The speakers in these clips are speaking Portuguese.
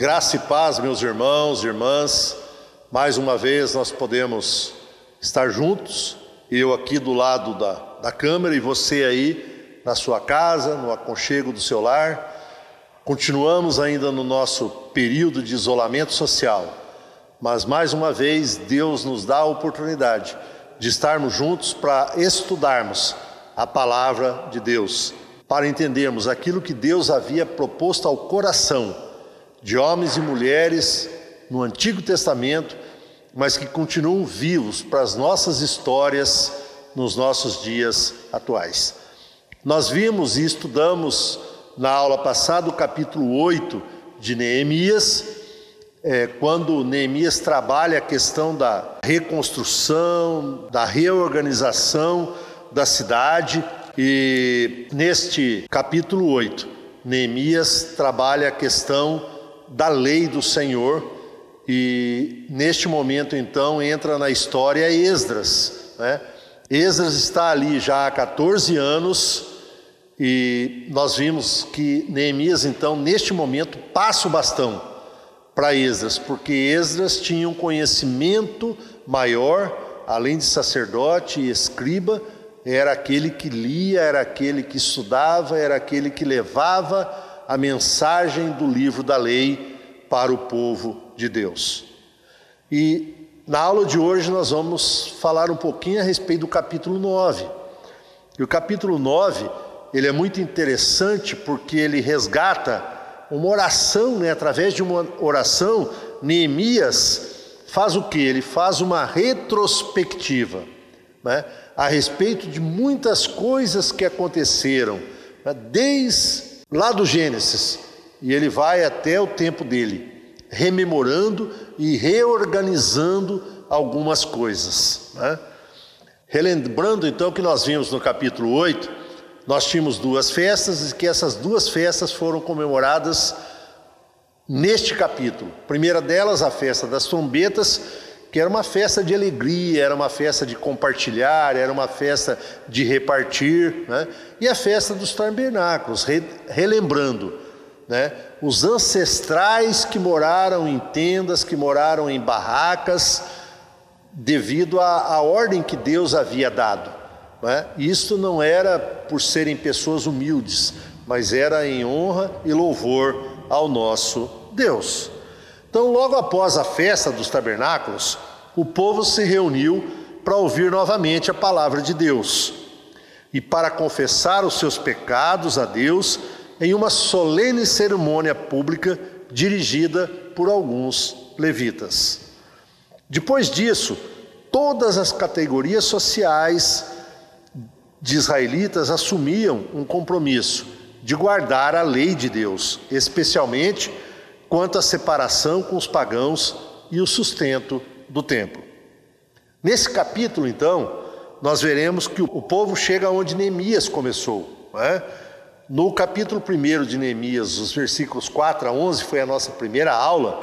Graça e paz, meus irmãos e irmãs. Mais uma vez nós podemos estar juntos, eu aqui do lado da, da câmera e você aí na sua casa, no aconchego do seu lar. Continuamos ainda no nosso período de isolamento social, mas mais uma vez Deus nos dá a oportunidade de estarmos juntos para estudarmos a palavra de Deus, para entendermos aquilo que Deus havia proposto ao coração de homens e mulheres no Antigo Testamento, mas que continuam vivos para as nossas histórias nos nossos dias atuais. Nós vimos e estudamos na aula passada o capítulo 8 de Neemias, é, quando Neemias trabalha a questão da reconstrução, da reorganização da cidade, e neste capítulo 8, Neemias trabalha a questão da lei do Senhor. E neste momento, então, entra na história Esdras. Né? Esdras está ali já há 14 anos e nós vimos que Neemias, então, neste momento, passa o bastão para Esdras, porque Esdras tinha um conhecimento maior, além de sacerdote e escriba, era aquele que lia, era aquele que estudava, era aquele que levava a mensagem do livro da lei para o povo de Deus. E na aula de hoje nós vamos falar um pouquinho a respeito do capítulo 9. E o capítulo 9, ele é muito interessante porque ele resgata uma oração, né? através de uma oração, Neemias faz o que? Ele faz uma retrospectiva né? a respeito de muitas coisas que aconteceram, né? desde lá do Gênesis, e ele vai até o tempo dele, rememorando e reorganizando algumas coisas. Né? Relembrando então que nós vimos no capítulo 8, nós tínhamos duas festas e que essas duas festas foram comemoradas neste capítulo. A primeira delas, a festa das trombetas, que era uma festa de alegria, era uma festa de compartilhar, era uma festa de repartir, né? e a festa dos tabernáculos, re, relembrando né? os ancestrais que moraram em tendas, que moraram em barracas, devido à, ordem que Deus havia dado. Né? Isso não era por serem pessoas humildes, mas era em honra e louvor ao nosso Deus. Então, logo após a festa dos tabernáculos, o povo se reuniu para ouvir novamente a palavra de Deus e para confessar os seus pecados a Deus em uma solene cerimônia pública dirigida por alguns levitas. Depois disso, todas as categorias sociais de israelitas assumiam um compromisso de guardar a lei de Deus, especialmente quanto à separação com os pagãos e o sustento do templo. Nesse capítulo, então, nós veremos que o povo chega onde Neemias começou. É? No capítulo 1 de Neemias, os versículos 4 a 11, foi a nossa primeira aula,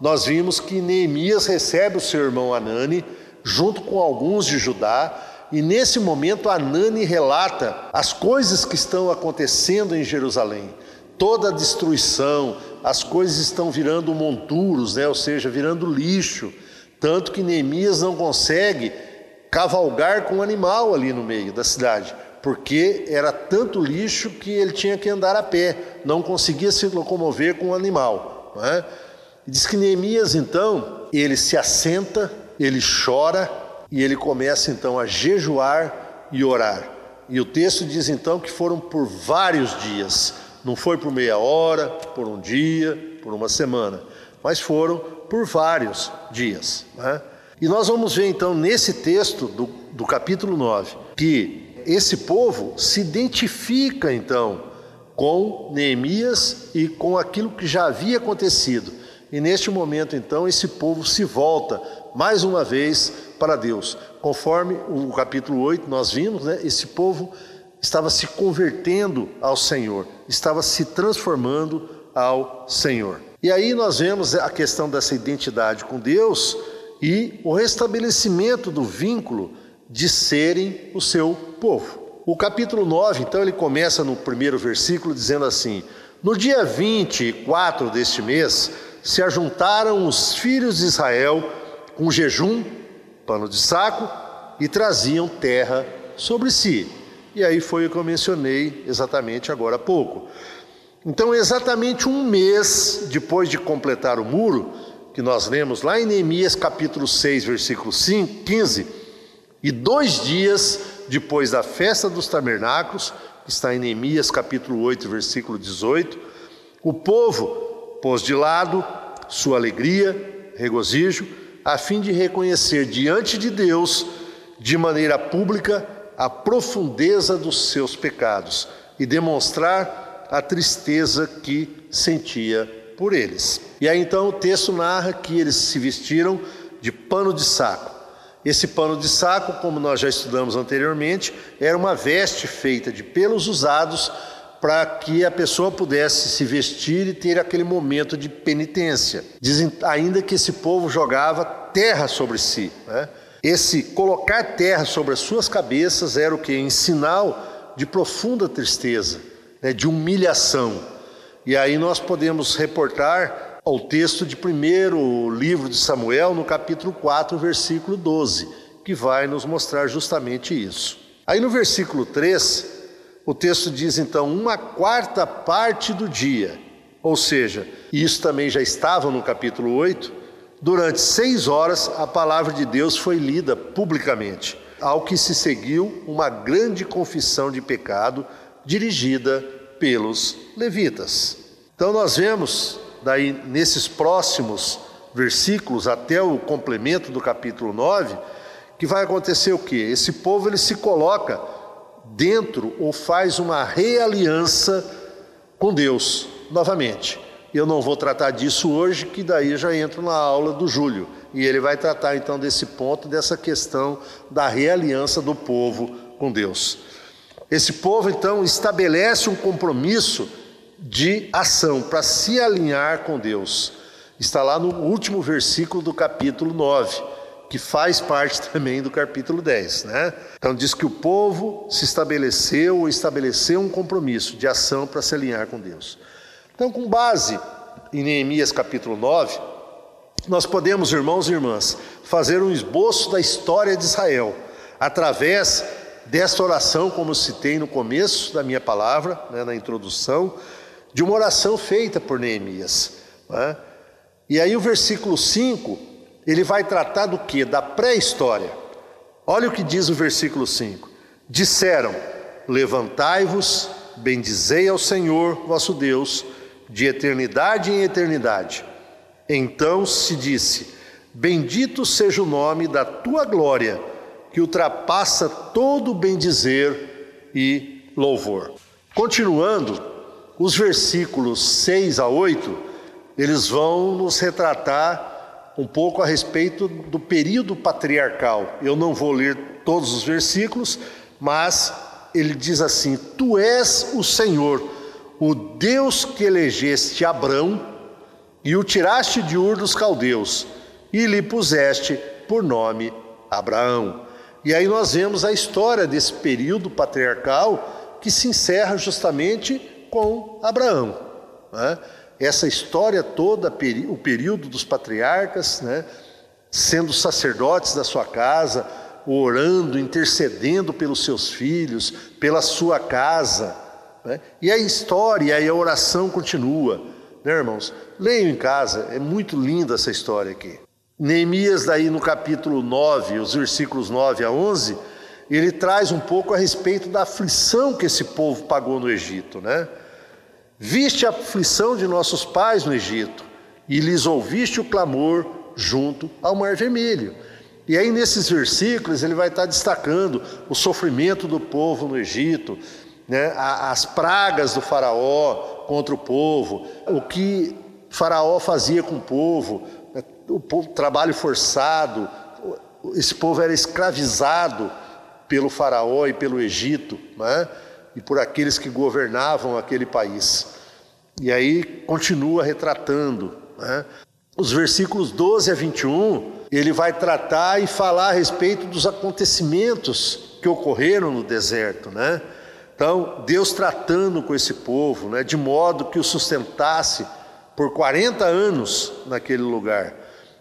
nós vimos que Neemias recebe o seu irmão Anani, junto com alguns de Judá, e nesse momento Anani relata as coisas que estão acontecendo em Jerusalém toda a destruição, as coisas estão virando monturos, né? ou seja, virando lixo, tanto que Neemias não consegue cavalgar com um animal ali no meio da cidade, porque era tanto lixo que ele tinha que andar a pé, não conseguia se locomover com o um animal. Não é? Diz que Neemias então, ele se assenta, ele chora e ele começa então a jejuar e orar. E o texto diz então que foram por vários dias, não foi por meia hora, por um dia, por uma semana, mas foram por vários dias. Né? E nós vamos ver então nesse texto do, do capítulo 9 que esse povo se identifica então com Neemias e com aquilo que já havia acontecido. E neste momento então esse povo se volta mais uma vez para Deus. Conforme o capítulo 8 nós vimos, né, esse povo estava se convertendo ao Senhor, estava se transformando ao Senhor. E aí nós vemos a questão dessa identidade com Deus e o restabelecimento do vínculo de serem o seu povo. O capítulo 9, então, ele começa no primeiro versículo dizendo assim: No dia 24 deste mês, se ajuntaram os filhos de Israel com jejum, pano de saco, e traziam terra sobre si. E aí foi o que eu mencionei exatamente agora há pouco. Então, exatamente um mês depois de completar o muro, que nós lemos lá em Neemias capítulo 6, versículo 5, 15, e dois dias depois da festa dos tabernáculos, que está em Neemias capítulo 8, versículo 18, o povo pôs de lado sua alegria, regozijo, a fim de reconhecer diante de Deus, de maneira pública, a profundeza dos seus pecados e demonstrar a tristeza que sentia por eles. E aí então o texto narra que eles se vestiram de pano de saco. Esse pano de saco, como nós já estudamos anteriormente, era uma veste feita de pelos usados para que a pessoa pudesse se vestir e ter aquele momento de penitência. Dizem ainda que esse povo jogava terra sobre si. Né? Esse colocar terra sobre as suas cabeças era o que? Em sinal de profunda tristeza, né, de humilhação. E aí nós podemos reportar ao texto de primeiro livro de Samuel, no capítulo 4, versículo 12, que vai nos mostrar justamente isso. Aí no versículo 3, o texto diz então uma quarta parte do dia, ou seja, isso também já estava no capítulo 8, Durante seis horas, a palavra de Deus foi lida publicamente, ao que se seguiu uma grande confissão de pecado dirigida pelos levitas. Então, nós vemos, daí, nesses próximos versículos, até o complemento do capítulo 9, que vai acontecer o que? Esse povo ele se coloca dentro ou faz uma realiança com Deus novamente. Eu não vou tratar disso hoje, que daí já entro na aula do Júlio. E ele vai tratar então desse ponto, dessa questão da realiança do povo com Deus. Esse povo então estabelece um compromisso de ação para se alinhar com Deus. Está lá no último versículo do capítulo 9, que faz parte também do capítulo 10, né? Então diz que o povo se estabeleceu ou estabeleceu um compromisso de ação para se alinhar com Deus. Então, com base em Neemias capítulo 9, nós podemos, irmãos e irmãs, fazer um esboço da história de Israel através desta oração, como citei no começo da minha palavra, né, na introdução, de uma oração feita por Neemias. Né? E aí o versículo 5, ele vai tratar do que? Da pré-história. Olha o que diz o versículo 5: Disseram: Levantai-vos, bendizei ao Senhor vosso Deus de eternidade em eternidade. Então se disse: Bendito seja o nome da tua glória, que ultrapassa todo bem-dizer e louvor. Continuando, os versículos 6 a 8, eles vão nos retratar um pouco a respeito do período patriarcal. Eu não vou ler todos os versículos, mas ele diz assim: Tu és o Senhor o Deus que elegeste Abrão e o tiraste de Ur dos caldeus e lhe puseste por nome Abraão. E aí nós vemos a história desse período patriarcal que se encerra justamente com Abraão. Né? Essa história toda, o período dos patriarcas, né? sendo sacerdotes da sua casa, orando, intercedendo pelos seus filhos, pela sua casa né? E a história e a oração continua, né, irmãos? Leiam em casa, é muito linda essa história aqui. Neemias, daí no capítulo 9, os versículos 9 a 11, ele traz um pouco a respeito da aflição que esse povo pagou no Egito, né? Viste a aflição de nossos pais no Egito, e lhes ouviste o clamor junto ao Mar Vermelho. E aí, nesses versículos, ele vai estar destacando o sofrimento do povo no Egito, né, as pragas do Faraó contra o povo, o que Faraó fazia com o povo, né, o povo, trabalho forçado, esse povo era escravizado pelo Faraó e pelo Egito, né, e por aqueles que governavam aquele país. E aí continua retratando. Né, os versículos 12 a 21, ele vai tratar e falar a respeito dos acontecimentos que ocorreram no deserto, né? Então, Deus tratando com esse povo, né, de modo que o sustentasse por 40 anos naquele lugar.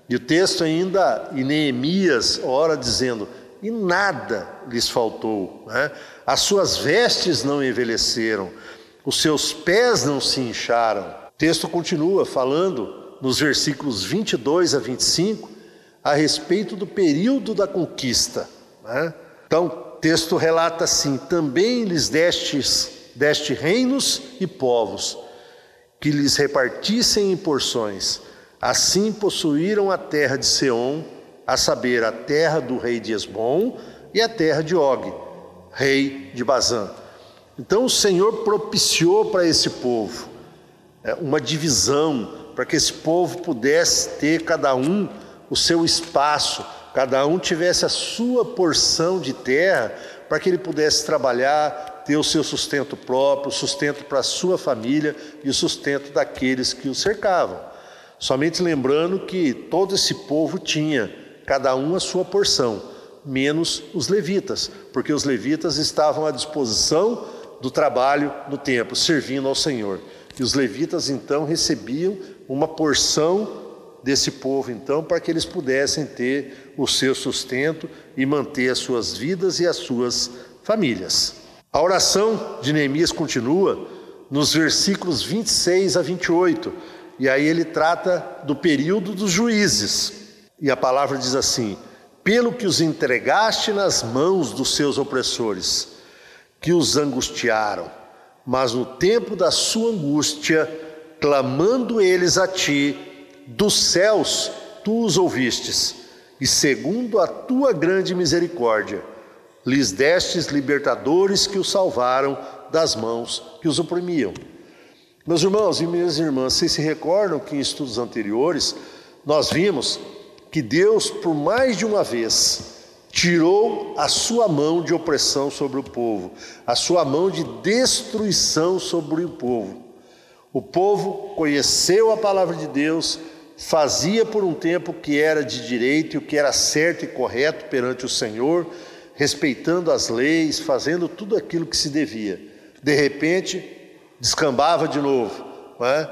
E o texto ainda, em Neemias, ora dizendo: e nada lhes faltou, né? as suas vestes não envelheceram, os seus pés não se incharam. O texto continua falando nos versículos 22 a 25 a respeito do período da conquista. Né? Então, texto relata assim: também lhes destes, deste reinos e povos, que lhes repartissem em porções. Assim possuíram a terra de Seom a saber, a terra do rei de Esbom e a terra de Og, rei de Bazã. Então o Senhor propiciou para esse povo é, uma divisão, para que esse povo pudesse ter cada um o seu espaço, cada um tivesse a sua porção de terra, para que ele pudesse trabalhar, ter o seu sustento próprio, sustento para a sua família e o sustento daqueles que o cercavam. Somente lembrando que todo esse povo tinha cada um a sua porção, menos os levitas, porque os levitas estavam à disposição do trabalho no templo, servindo ao Senhor. E os levitas então recebiam uma porção desse povo então para que eles pudessem ter o seu sustento e manter as suas vidas e as suas famílias. A oração de Neemias continua nos versículos 26 a 28, e aí ele trata do período dos juízes. E a palavra diz assim: pelo que os entregaste nas mãos dos seus opressores, que os angustiaram, mas no tempo da sua angústia, clamando eles a ti, dos céus tu os ouvistes, e segundo a tua grande misericórdia, lhes destes libertadores que os salvaram das mãos que os oprimiam. Meus irmãos e minhas irmãs, vocês se recordam que em estudos anteriores nós vimos que Deus, por mais de uma vez, tirou a sua mão de opressão sobre o povo, a sua mão de destruição sobre o povo. O povo conheceu a palavra de Deus, fazia por um tempo o que era de direito e o que era certo e correto perante o Senhor, respeitando as leis, fazendo tudo aquilo que se devia. De repente, descambava de novo, não é?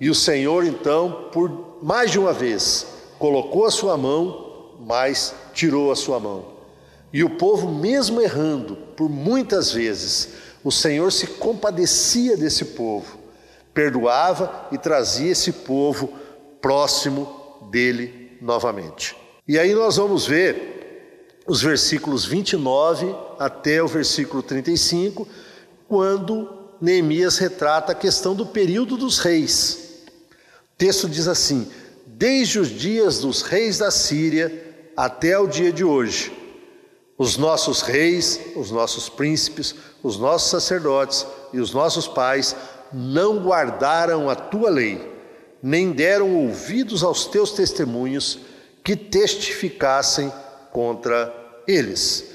e o Senhor, então, por mais de uma vez, colocou a sua mão, mas tirou a sua mão. E o povo, mesmo errando por muitas vezes, o Senhor se compadecia desse povo, perdoava e trazia esse povo próximo dele novamente. E aí nós vamos ver os versículos 29 até o versículo 35, quando Neemias retrata a questão do período dos reis. O texto diz assim: desde os dias dos reis da Síria até o dia de hoje. Os nossos reis, os nossos príncipes, os nossos sacerdotes e os nossos pais não guardaram a tua lei, nem deram ouvidos aos teus testemunhos que testificassem contra eles.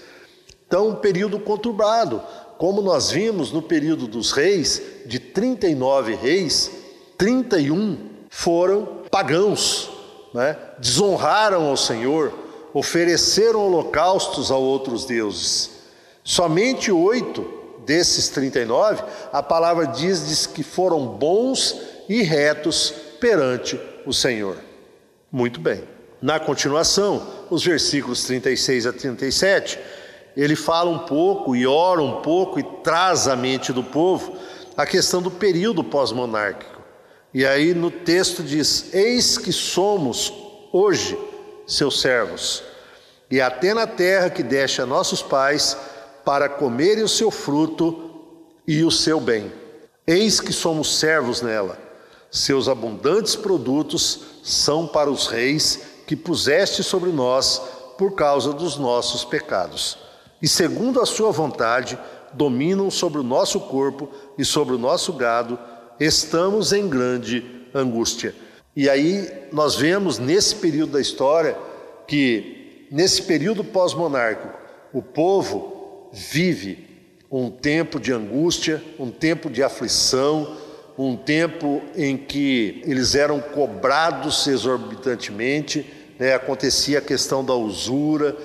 Então, um período conturbado, como nós vimos no período dos reis, de 39 reis, 31 foram pagãos, né? desonraram ao Senhor, ofereceram holocaustos a outros deuses. Somente oito desses 39, a palavra diz, diz que foram bons e retos perante o Senhor. Muito bem. Na continuação, os versículos 36 a 37, ele fala um pouco e ora um pouco e traz à mente do povo a questão do período pós-monárquico. E aí no texto diz: Eis que somos hoje seus servos, e até na terra que deixa nossos pais, para comerem o seu fruto e o seu bem. Eis que somos servos nela. Seus abundantes produtos são para os reis que puseste sobre nós por causa dos nossos pecados. E segundo a sua vontade, dominam sobre o nosso corpo e sobre o nosso gado estamos em grande angústia. E aí nós vemos nesse período da história que, nesse período pós-monárquico, o povo vive um tempo de angústia, um tempo de aflição, um tempo em que eles eram cobrados exorbitantemente, né? acontecia a questão da usura,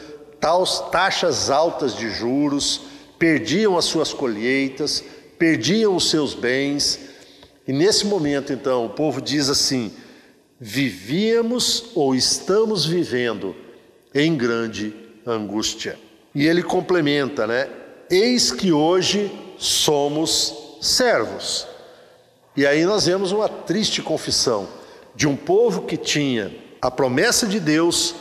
taxas altas de juros, perdiam as suas colheitas, perdiam os seus bens. E nesse momento, então, o povo diz assim: vivíamos ou estamos vivendo em grande angústia. E ele complementa, né? Eis que hoje somos servos. E aí nós vemos uma triste confissão de um povo que tinha a promessa de Deus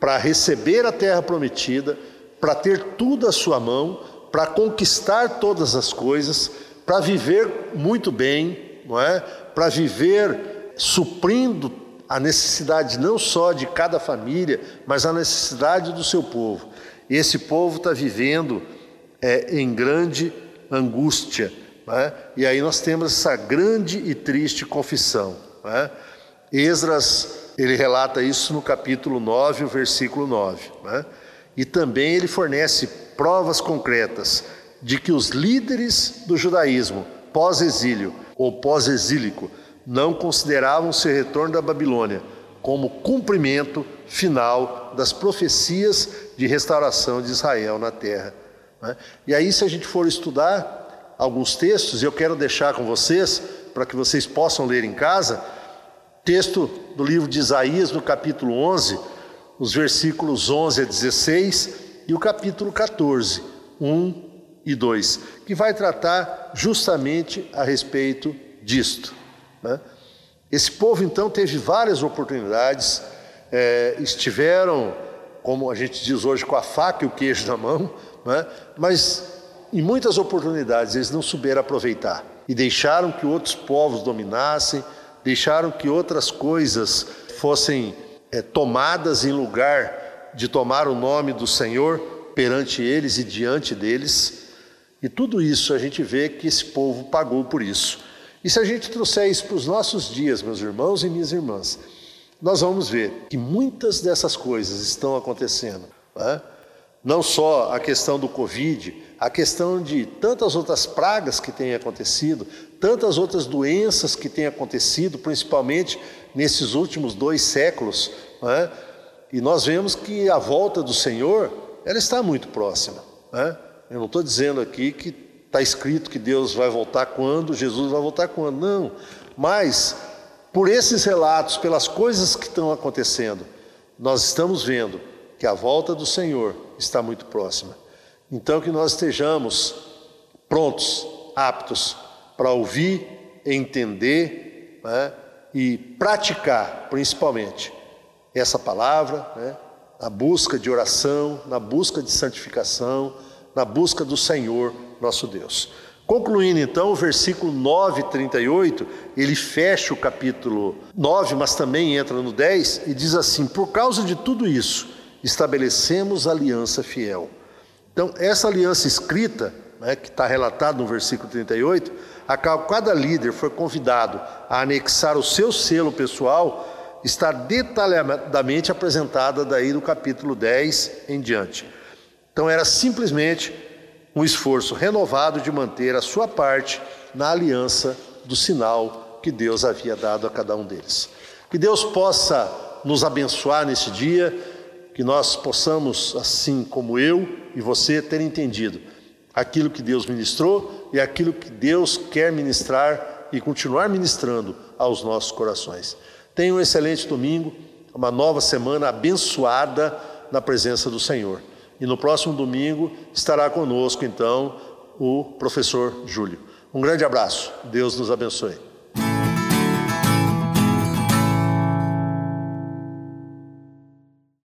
para receber a terra prometida, para ter tudo à sua mão, para conquistar todas as coisas, para viver muito bem, não é? Para viver suprindo a necessidade não só de cada família, mas a necessidade do seu povo. E esse povo está vivendo é, em grande angústia. É? E aí nós temos essa grande e triste confissão. É? Esdras, ele relata isso no capítulo 9, o versículo 9. É? E também ele fornece provas concretas de que os líderes do judaísmo pós-exílio ou pós-exílico não consideravam seu retorno da Babilônia como cumprimento final das profecias de restauração de Israel na terra. Né? E aí, se a gente for estudar alguns textos, eu quero deixar com vocês, para que vocês possam ler em casa, texto do livro de Isaías, no capítulo 11, os versículos 11 a 16 e o capítulo 14, 1 e 2, que vai tratar justamente a respeito disto. Né? Esse povo então teve várias oportunidades, é, estiveram, como a gente diz hoje, com a faca e o queijo na mão, né? mas em muitas oportunidades eles não souberam aproveitar e deixaram que outros povos dominassem, deixaram que outras coisas fossem é, tomadas em lugar de tomar o nome do Senhor perante eles e diante deles. E tudo isso a gente vê que esse povo pagou por isso. E se a gente trouxer isso para os nossos dias, meus irmãos e minhas irmãs, nós vamos ver que muitas dessas coisas estão acontecendo. Né? Não só a questão do Covid, a questão de tantas outras pragas que têm acontecido, tantas outras doenças que têm acontecido, principalmente nesses últimos dois séculos. Né? E nós vemos que a volta do Senhor, ela está muito próxima. Né? Eu não estou dizendo aqui que está escrito que Deus vai voltar quando, Jesus vai voltar quando. Não. Mas, por esses relatos, pelas coisas que estão acontecendo, nós estamos vendo que a volta do Senhor está muito próxima. Então, que nós estejamos prontos, aptos para ouvir, entender né, e praticar, principalmente, essa palavra, né, na busca de oração, na busca de santificação, na busca do Senhor nosso Deus. Concluindo então, o versículo 9, 38, ele fecha o capítulo 9, mas também entra no 10 e diz assim: Por causa de tudo isso, estabelecemos aliança fiel. Então, essa aliança escrita, né, que está relatada no versículo 38, a qual cada líder foi convidado a anexar o seu selo pessoal, está detalhadamente apresentada daí do capítulo 10 em diante. Então, era simplesmente um esforço renovado de manter a sua parte na aliança do sinal que Deus havia dado a cada um deles. Que Deus possa nos abençoar nesse dia, que nós possamos, assim como eu e você, ter entendido aquilo que Deus ministrou e aquilo que Deus quer ministrar e continuar ministrando aos nossos corações. Tenha um excelente domingo, uma nova semana abençoada na presença do Senhor. E no próximo domingo estará conosco, então, o professor Júlio. Um grande abraço. Deus nos abençoe.